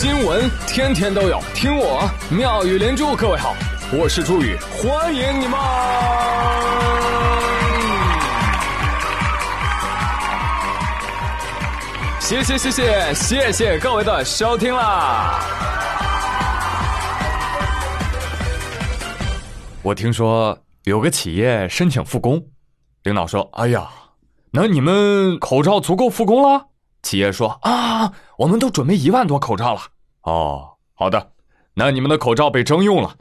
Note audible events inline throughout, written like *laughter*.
新闻天天都有，听我妙语连珠。各位好，我是朱宇，欢迎你们！谢谢谢谢谢谢各位的收听啦！我听说有个企业申请复工，领导说：“哎呀，那你们口罩足够复工了？”企业说：“啊，我们都准备一万多口罩了。”哦，好的，那你们的口罩被征用了，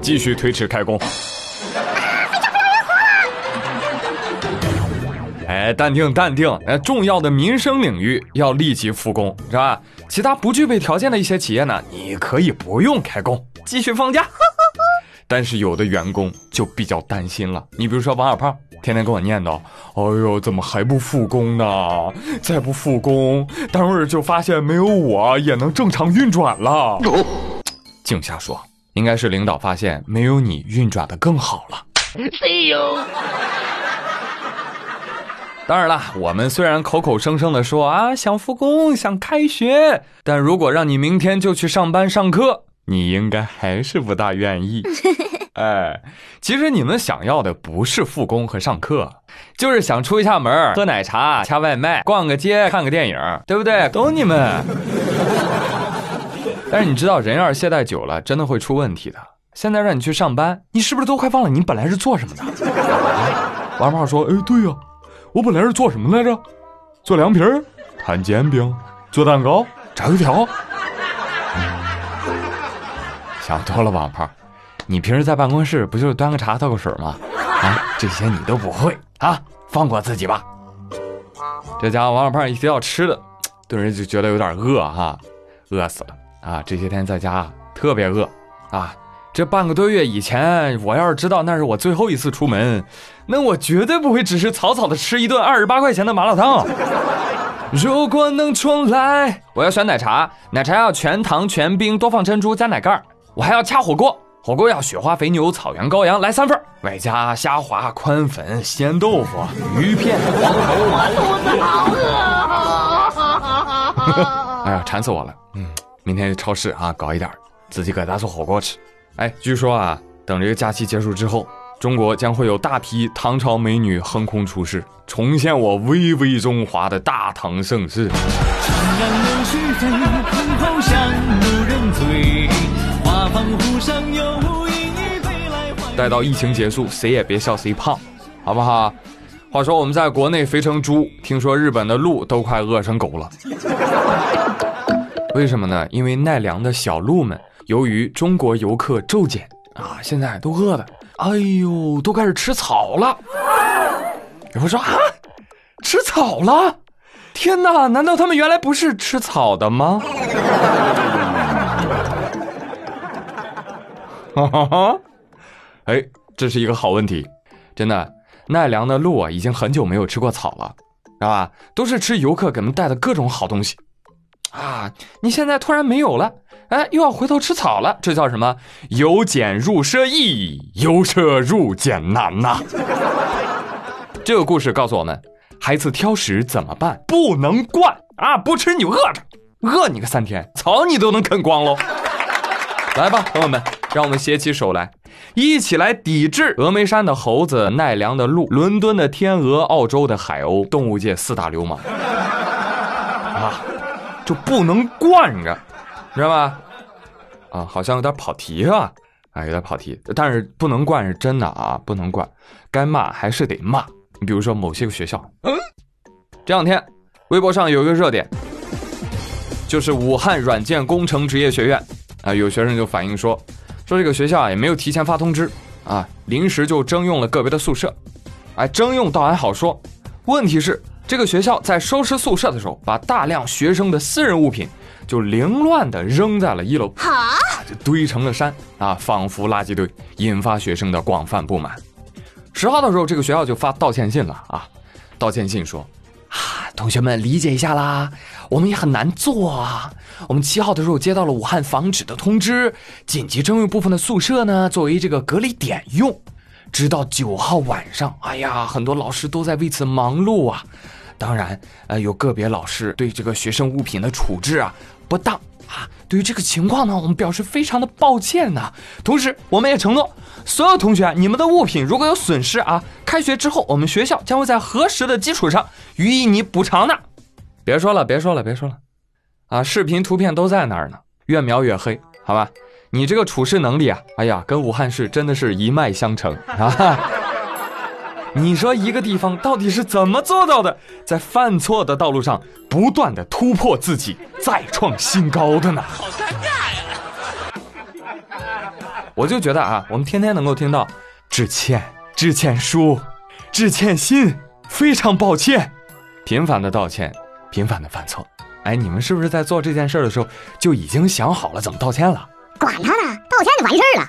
继续推迟开工。哎，淡定淡定，哎，重要的民生领域要立即复工，是吧？其他不具备条件的一些企业呢，你可以不用开工，继续放假。但是有的员工就比较担心了，你比如说王小胖，天天跟我念叨：“哎呦，怎么还不复工呢？再不复工，单位就发现没有我也能正常运转了。”静下说，应该是领导发现没有你运转的更好了。当然了，我们虽然口口声声的说啊想复工想开学，但如果让你明天就去上班上课。你应该还是不大愿意，*laughs* 哎，其实你们想要的不是复工和上课，就是想出一下门，喝奶茶、掐外卖、逛个街、看个电影，对不对？懂你们。但是你知道，人要是懈怠久了，真的会出问题的。现在让你去上班，你是不是都快忘了你本来是做什么的？*laughs* 王胖说：“哎，对呀，我本来是做什么来着？做凉皮儿、摊煎饼、做蛋糕、炸油条。”想多了，王胖，你平时在办公室不就是端个茶倒个水吗？啊，这些你都不会啊，放过自己吧。这家伙王小胖一提到吃的，顿时就觉得有点饿哈，饿死了啊！这些天在家特别饿啊。这半个多月以前，我要是知道那是我最后一次出门，那我绝对不会只是草草的吃一顿二十八块钱的麻辣烫。如果能重来，我要选奶茶，奶茶要全糖全冰，多放珍珠加奶盖儿我还要掐火锅，火锅要雪花肥牛、草原羔羊，来三份外加虾滑、宽粉、鲜豆腐、鱼片、哎呀，馋死我了！嗯，明天去超市啊，搞一点，自己搁家做火锅吃。哎，据说啊，等这个假期结束之后，中国将会有大批唐朝美女横空出世，重现我巍巍中华的大唐盛世。待到疫情结束，谁也别笑谁胖，好不好？话说我们在国内肥成猪，听说日本的鹿都快饿成狗了。*laughs* 为什么呢？因为奈良的小鹿们由于中国游客骤减啊，现在都饿的，哎呦，都开始吃草了。有人说啊，吃草了？天哪，难道他们原来不是吃草的吗？哈哈哈，哈 *laughs* 哎，这是一个好问题，真的。奈良的鹿啊，已经很久没有吃过草了，是吧？都是吃游客给他们带的各种好东西啊。你现在突然没有了，哎，又要回头吃草了，这叫什么？由俭入奢易，由奢入俭难呐。*laughs* 这个故事告诉我们，孩子挑食怎么办？不能惯啊，不吃你饿着，饿你个三天，草你都能啃光喽。来吧，朋友们。让我们携起手来，一起来抵制峨眉山的猴子、奈良的鹿、伦敦的天鹅、澳洲的海鸥，动物界四大流氓 *laughs* 啊！就不能惯着，知道吧？啊，好像有点跑题啊？啊，有点跑题，但是不能惯是真的啊，不能惯，该骂还是得骂。你比如说某些个学校，嗯，这两天微博上有一个热点，就是武汉软件工程职业学院啊，有学生就反映说。说这个学校啊也没有提前发通知啊，临时就征用了个别的宿舍，哎，征用倒还好说，问题是这个学校在收拾宿舍的时候，把大量学生的私人物品就凌乱的扔在了一楼，啊，就堆成了山啊，仿佛垃圾堆，引发学生的广泛不满。十号的时候，这个学校就发道歉信了啊，道歉信说。同学们理解一下啦，我们也很难做啊。我们七号的时候接到了武汉防止的通知，紧急征用部分的宿舍呢，作为这个隔离点用。直到九号晚上，哎呀，很多老师都在为此忙碌啊。当然，呃，有个别老师对这个学生物品的处置啊不当啊，对于这个情况呢，我们表示非常的抱歉呐。同时，我们也承诺，所有同学，你们的物品如果有损失啊，开学之后我们学校将会在核实的基础上予以你补偿的。别说了，别说了，别说了，啊，视频图片都在那儿呢，越描越黑，好吧？你这个处事能力啊，哎呀，跟武汉市真的是一脉相承啊！你说一个地方到底是怎么做到的，在犯错的道路上不断的突破自己，再创新高的呢？好尴尬呀！我就觉得啊，我们天天能够听到致歉、致歉书、致歉信，非常抱歉，频繁的道歉，频繁的犯错。哎，你们是不是在做这件事的时候就已经想好了怎么道歉了？管他呢，道歉就完事儿了。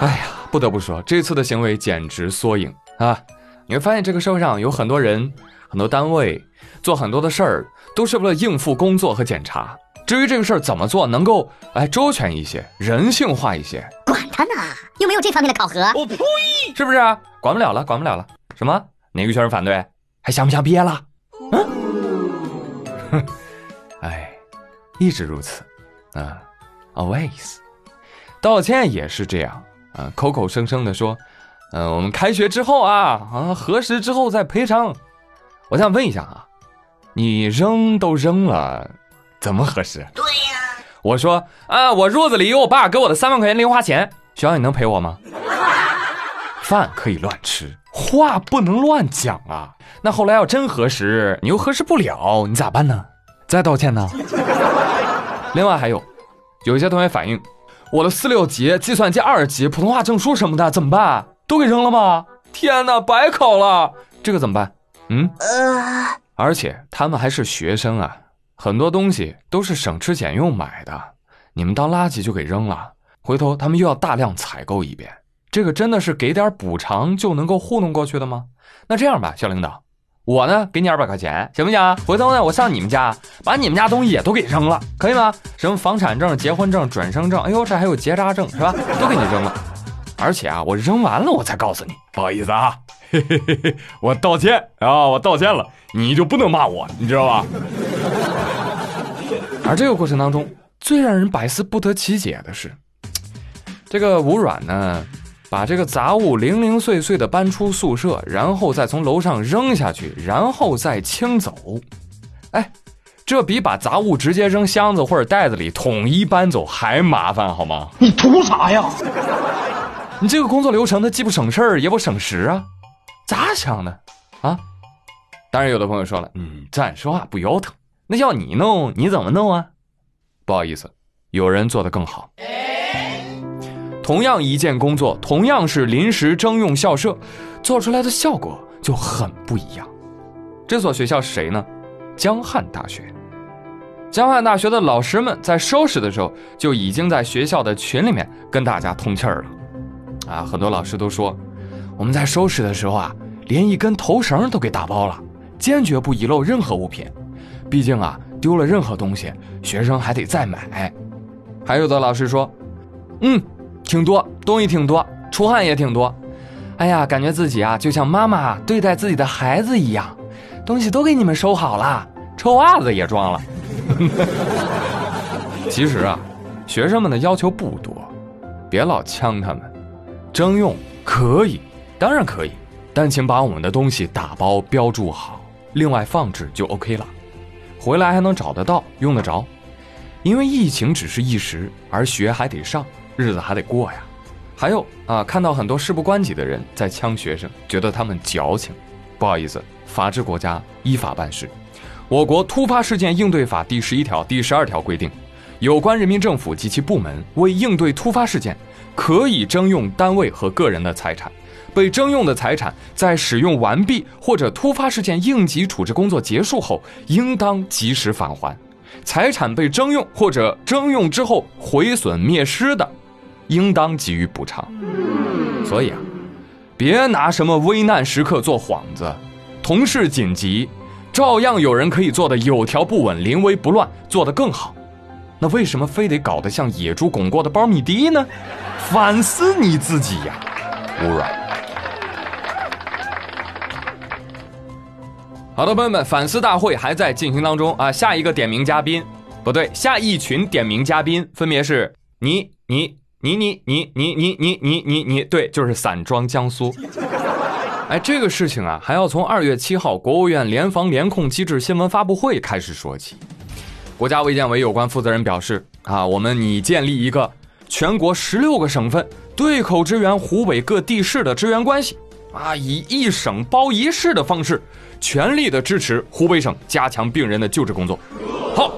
哎呀，不得不说，这次的行为简直缩影啊！你会发现，这个社会上有很多人、很多单位做很多的事儿，都是为了应付工作和检查。至于这个事儿怎么做能够哎周全一些、人性化一些，管他呢，又没有这方面的考核。我呸！是不是？管不了了，管不了了。什么？哪个学生反对？还想不想毕业了？嗯？哼，*laughs* 哎，一直如此，啊。Always，道歉也是这样啊，口口声声的说，嗯，我们开学之后啊，啊，核实之后再赔偿。我想问一下啊，你扔都扔了，怎么核实？对呀，我说啊，我褥子里有我爸给我的三万块钱零花钱，学校你能赔我吗？饭可以乱吃，话不能乱讲啊。那后来要真核实，你又核实不了，你咋办呢？再道歉呢？另外还有。有一些同学反映，我的四六级、计算机二级、普通话证书什么的怎么办？都给扔了吗？天哪，白考了，这个怎么办？嗯，呃，而且他们还是学生啊，很多东西都是省吃俭用买的，你们当垃圾就给扔了，回头他们又要大量采购一遍，这个真的是给点补偿就能够糊弄过去的吗？那这样吧，小领导。我呢，给你二百块钱，行不行？回头呢，我上你们家，把你们家东西也都给扔了，可以吗？什么房产证、结婚证、转生证，哎呦，这还有结扎证，是吧？都给你扔了。而且啊，我扔完了我才告诉你，不好意思啊，嘿嘿嘿嘿，我道歉啊，我道歉了，你就不能骂我，你知道吧？*laughs* 而这个过程当中，最让人百思不得其解的是，这个吴软呢。把这个杂物零零碎碎的搬出宿舍，然后再从楼上扔下去，然后再清走。哎，这比把杂物直接扔箱子或者袋子里统一搬走还麻烦，好吗？你图啥呀？你这个工作流程它既不省事儿也不省时啊，咋想的啊？当然，有的朋友说了，嗯，咱说话不腰疼，那要你弄，你怎么弄啊？不好意思，有人做得更好。同样一件工作，同样是临时征用校舍，做出来的效果就很不一样。这所学校是谁呢？江汉大学。江汉大学的老师们在收拾的时候，就已经在学校的群里面跟大家通气儿了。啊，很多老师都说，我们在收拾的时候啊，连一根头绳都给打包了，坚决不遗漏任何物品。毕竟啊，丢了任何东西，学生还得再买。还有的老师说，嗯。挺多东西，挺多，出汗也挺多。哎呀，感觉自己啊，就像妈妈对待自己的孩子一样，东西都给你们收好了，臭袜子也装了。*laughs* 其实啊，学生们的要求不多，别老呛他们。征用可以，当然可以，但请把我们的东西打包标注好，另外放置就 OK 了，回来还能找得到，用得着。因为疫情只是一时，而学还得上。日子还得过呀，还有啊，看到很多事不关己的人在呛学生，觉得他们矫情。不好意思，法治国家依法办事。我国突发事件应对法第十一条、第十二条规定，有关人民政府及其部门为应对突发事件，可以征用单位和个人的财产。被征用的财产在使用完毕或者突发事件应急处置工作结束后，应当及时返还。财产被征用或者征用之后毁损灭失的。应当给予补偿，所以啊，别拿什么危难时刻做幌子，同事紧急，照样有人可以做的有条不紊、临危不乱，做得更好。那为什么非得搞得像野猪拱过的苞米地呢？反思你自己呀，吴软。好的，朋友们，反思大会还在进行当中啊。下一个点名嘉宾，不对，下一群点名嘉宾分别是你、你、你、你、你、你、你、你、你、你、你，对，就是散装江苏。哎，这个事情啊，还要从二月七号国务院联防联控机制新闻发布会开始说起。国家卫健委有关负责人表示啊，我们拟建立一个全国十六个省份对口支援湖北各地市的支援关系啊，以一省包一市的方式。全力的支持湖北省加强病人的救治工作。好，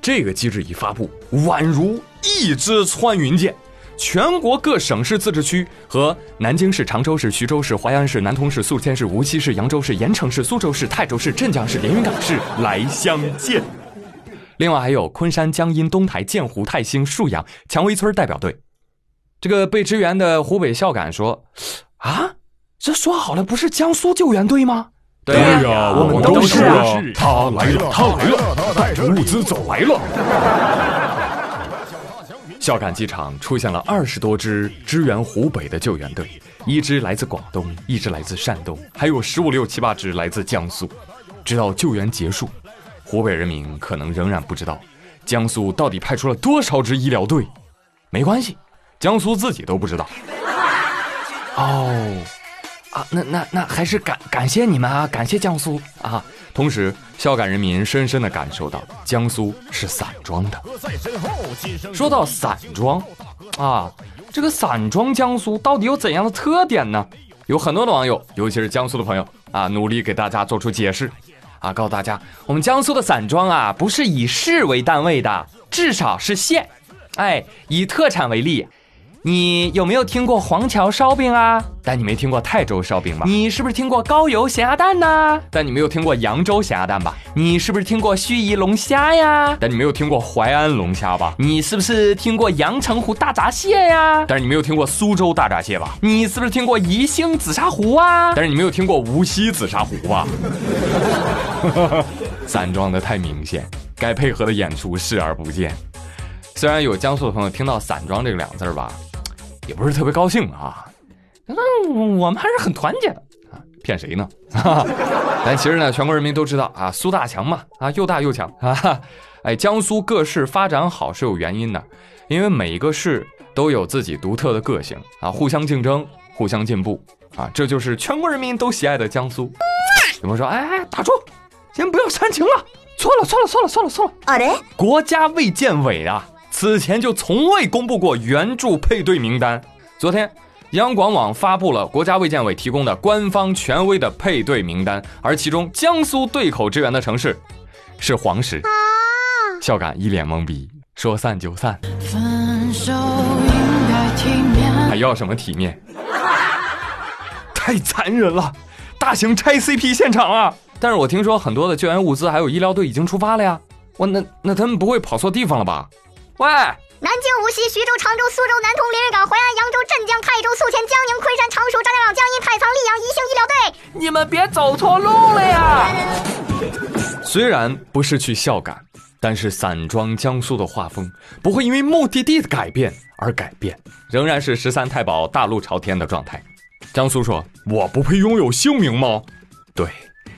这个机制一发布，宛如一支穿云箭，全国各省市自治区和南京市、常州市、徐州市、淮安市、南通市、宿迁市、无锡市、扬州市、盐城市、苏州市、泰州市、镇江市、连云港市来相见。另外还有昆山、江阴、东台、建湖、泰兴、沭阳、蔷薇村代表队。这个被支援的湖北孝感说：“啊，这说好了不是江苏救援队吗？”对呀，我们都是啊。他来了，他来了，他带着物资走来了。孝感机场出现了二十多支支援湖北的救援队，一支来自广东，一支来自山东，还有十五六七八支来自江苏。直到救援结束，湖北人民可能仍然不知道江苏到底派出了多少支医疗队。没关系，江苏自己都不知道。哦。啊，那那那还是感感谢你们啊，感谢江苏啊！同时，孝感人民深深的感受到江苏是散装的。说到散装，啊，这个散装江苏到底有怎样的特点呢？有很多的网友，尤其是江苏的朋友啊，努力给大家做出解释，啊，告诉大家，我们江苏的散装啊，不是以市为单位的，至少是县。哎，以特产为例。你有没有听过黄桥烧饼啊？但你没听过泰州烧饼吧？你是不是听过高邮咸鸭蛋呢？但你没有听过扬州咸鸭蛋吧？你是不是听过盱眙龙虾呀？但你没有听过淮安龙虾吧？你是不是听过阳澄湖大闸蟹呀？但是你没有听过苏州大闸蟹吧？你是不是听过宜兴紫砂壶啊？但是你没有听过无锡紫砂壶吧？*laughs* 散装的太明显，该配合的演出视而不见。虽然有江苏的朋友听到“散装”这个两个字儿吧。也不是特别高兴啊，那我们还是很团结的啊，骗谁呢？*laughs* 但其实呢，全国人民都知道啊，苏大强嘛，啊又大又强啊，哎，江苏各市发展好是有原因的，因为每一个市都有自己独特的个性啊，互相竞争，互相进步啊，这就是全国人民都喜爱的江苏。有朋友说，哎哎，打住，先不要煽情了，错了错了错了错了错了，啊嘞，国家卫健委啊。此前就从未公布过援助配对名单。昨天，央广网发布了国家卫健委提供的官方权威的配对名单，而其中江苏对口支援的城市是黄石。孝感一脸懵逼，说散就散，还要什么体面？太残忍了！大型拆 CP 现场啊！但是我听说很多的救援物资还有医疗队已经出发了呀。我那那他们不会跑错地方了吧？喂，南京、无锡、徐州、常州、苏州、南通、连云港、淮安、扬州、镇江、泰州、宿迁、江宁、昆山、常熟、张家港、江阴、太仓、溧阳、宜兴医疗队，你们别走错路了呀！虽然不是去孝感，但是散装江苏的画风不会因为目的地的改变而改变，仍然是十三太保大路朝天的状态。江苏说：“我不配拥有姓名吗？”对，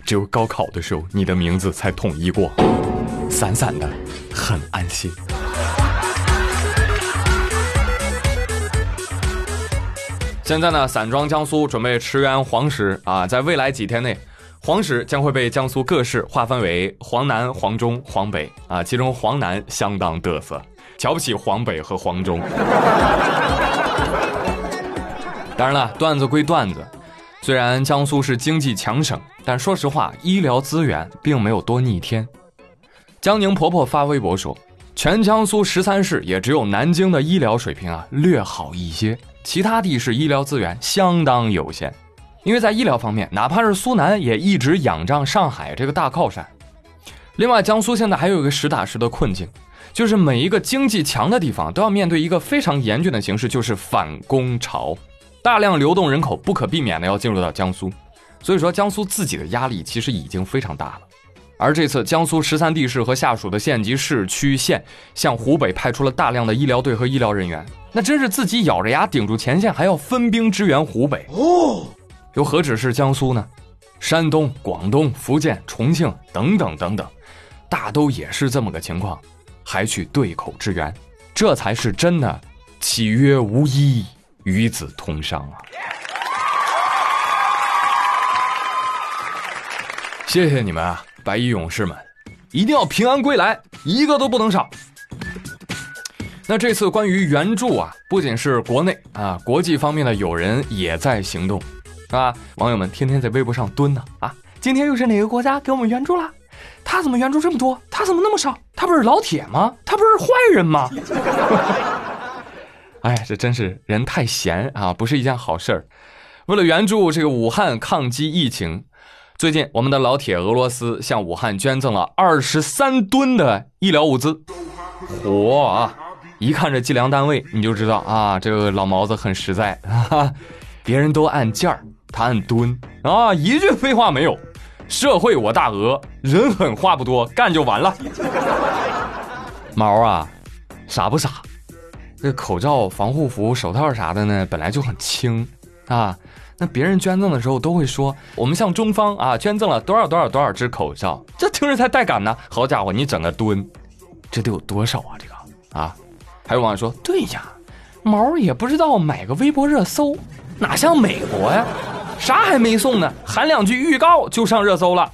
只有高考的时候，你的名字才统一过，散散的，很安心。现在呢，散装江苏准备驰援黄石啊，在未来几天内，黄石将会被江苏各市划分为黄南、黄中、黄北啊，其中黄南相当嘚瑟，瞧不起黄北和黄中。*laughs* 当然了，段子归段子，虽然江苏是经济强省，但说实话，医疗资源并没有多逆天。江宁婆婆发微博说，全江苏十三市也只有南京的医疗水平啊略好一些。其他地市医疗资源相当有限，因为在医疗方面，哪怕是苏南也一直仰仗上海这个大靠山。另外，江苏现在还有一个实打实的困境，就是每一个经济强的地方都要面对一个非常严峻的形势，就是反攻潮，大量流动人口不可避免的要进入到江苏，所以说江苏自己的压力其实已经非常大了。而这次江苏十三地市和下属的县级市区县向湖北派出了大量的医疗队和医疗人员，那真是自己咬着牙顶住前线，还要分兵支援湖北哦。又何止是江苏呢？山东、广东、福建、重庆等等等等，大都也是这么个情况，还去对口支援，这才是真的契约无依，与子同伤啊！谢谢你们啊，白衣勇士们，一定要平安归来，一个都不能少。那这次关于援助啊，不仅是国内啊，国际方面的友人也在行动，啊？网友们天天在微博上蹲呢啊，今天又是哪个国家给我们援助了？他怎么援助这么多？他怎么那么少？他不是老铁吗？他不是坏人吗？*laughs* 哎，这真是人太闲啊，不是一件好事儿。为了援助这个武汉抗击疫情。最近，我们的老铁俄罗斯向武汉捐赠了二十三吨的医疗物资。嚯啊！一看这计量单位，你就知道啊，这个老毛子很实在啊。*laughs* 别人都按件儿，他按吨啊，一句废话没有。社会我大俄，人狠话不多，干就完了。*laughs* 毛啊，傻不傻？这口罩、防护服、手套啥的呢，本来就很轻啊。那别人捐赠的时候都会说，我们向中方啊捐赠了多少多少多少只口罩，这听着才带感呢。好家伙，你整个吨，这得有多少啊？这个啊，还有网友说，对呀，毛也不知道买个微博热搜，哪像美国呀，啥还没送呢，喊两句预告就上热搜了，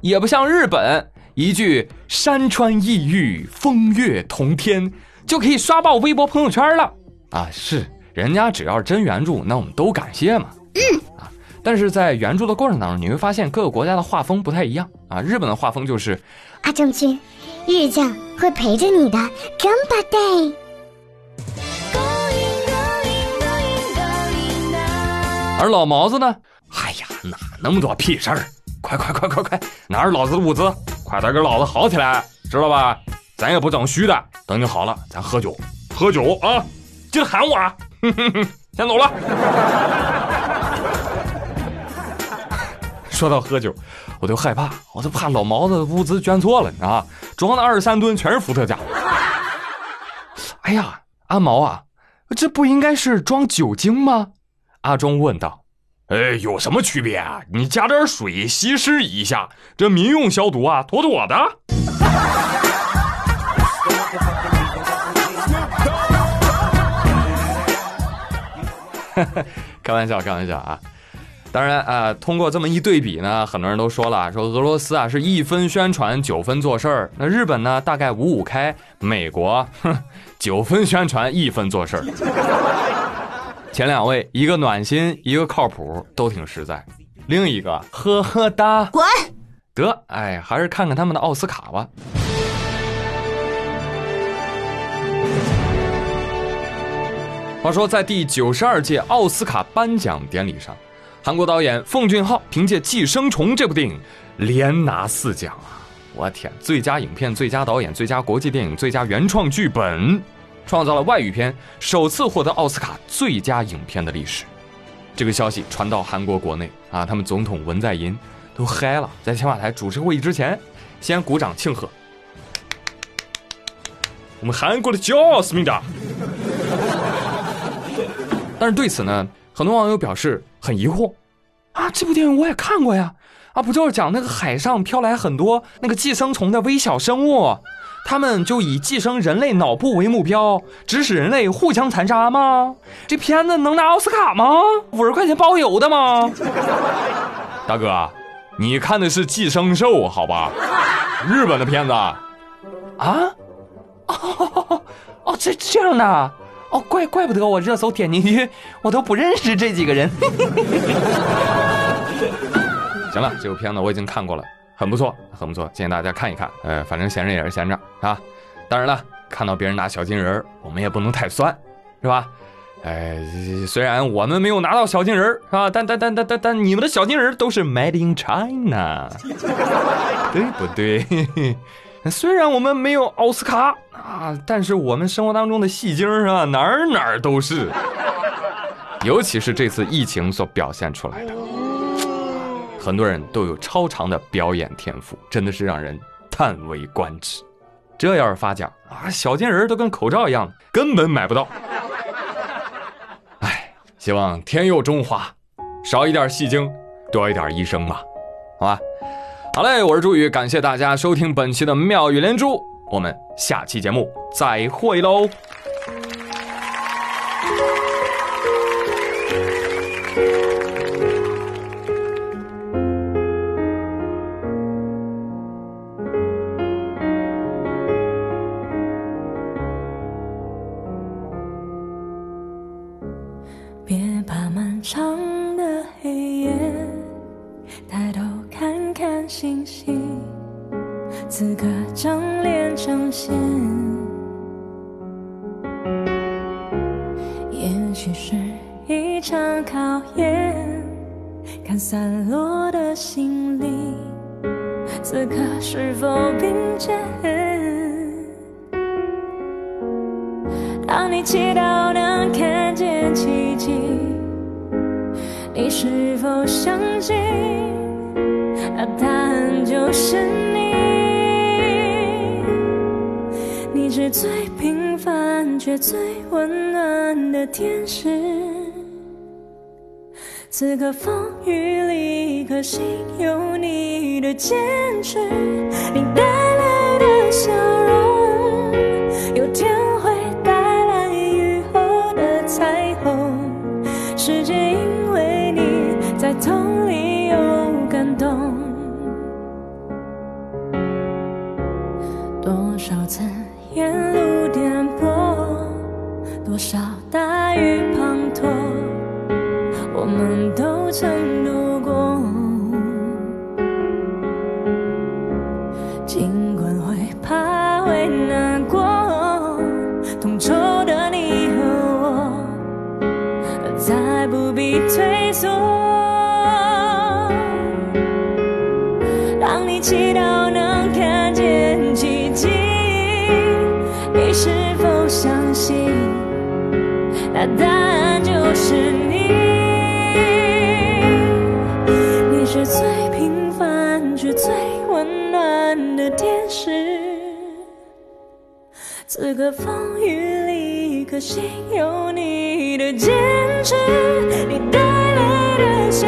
也不像日本，一句山川异域，风月同天就可以刷爆微博朋友圈了啊。是，人家只要是真援助，那我们都感谢嘛。嗯啊，但是在援助的过程当中，你会发现各个国家的画风不太一样啊。日本的画风就是阿正君，日将会陪着你的 day。而老毛子呢？哎呀，哪那么多屁事儿？快快快快快，拿着老子的物资，快点给老子好起来，知道吧？咱也不整虚的，等你好了，咱喝酒，喝酒啊！记得喊我啊！哼哼哼，先走了。说到喝酒，我就害怕，我就怕老毛子物资捐错了啊！装的二十三吨全是伏特加。哎呀，阿毛啊，这不应该是装酒精吗？阿忠问道。哎，有什么区别啊？你加点水稀释一下，这民用消毒啊，妥妥的。*laughs* 开玩笑，开玩笑啊！当然啊，通过这么一对比呢，很多人都说了，说俄罗斯啊是一分宣传九分做事儿，那日本呢大概五五开，美国哼 *laughs* 九分宣传一分做事儿。*laughs* 前两位一个暖心，一个靠谱，都挺实在，另一个呵呵哒，滚！得，哎，还是看看他们的奥斯卡吧。话说，在第九十二届奥斯卡颁奖典礼上。韩国导演奉俊昊凭借《寄生虫》这部电影连拿四奖啊！我天，最佳影片、最佳导演、最佳国际电影、最佳原创剧本，创造了外语片首次获得奥斯卡最佳影片的历史。这个消息传到韩国国内啊，他们总统文在寅都嗨了，在青瓦台主持会议之前，先鼓掌庆贺。我们韩国的骄傲，思密达。但是对此呢？很多网友表示很疑惑，啊，这部电影我也看过呀，啊，不就是讲那个海上飘来很多那个寄生虫的微小生物，他们就以寄生人类脑部为目标，指使人类互相残杀吗？这片子能拿奥斯卡吗？五十块钱包邮的吗？大哥，你看的是《寄生兽》好吧？日本的片子啊？哦 *laughs* 哦，这这样的。哦，怪怪不得我热搜点进去，我都不认识这几个人。*laughs* 行了，这部片子我已经看过了，很不错，很不错，建议大家看一看。呃，反正闲着也是闲着啊。当然了，看到别人拿小金人我们也不能太酸，是吧？哎，虽然我们没有拿到小金人是吧？但但但但但但你们的小金人都是 Made in China，*laughs* 对不对？虽然我们没有奥斯卡啊，但是我们生活当中的戏精啊，哪儿哪儿都是。尤其是这次疫情所表现出来的，很多人都有超长的表演天赋，真的是让人叹为观止。这要是发奖啊，小金人都跟口罩一样，根本买不到。哎，希望天佑中华，少一点戏精，多一点医生吧。好吧？好嘞，我是朱宇，感谢大家收听本期的妙语连珠，我们下期节目再会喽。此刻张脸彰显。也许是一场考验，看散落的心灵，此刻是否并肩？当你祈祷能看见奇迹，你是否相信？那答案就是最平凡却最温暖的天使。此刻风雨里，一颗心有你的坚持，你带来的笑祈祷能看见奇迹，你是否相信？那答案就是你。你是最平凡却最温暖的天使。此刻风雨里，可心有你的坚持，你带来的笑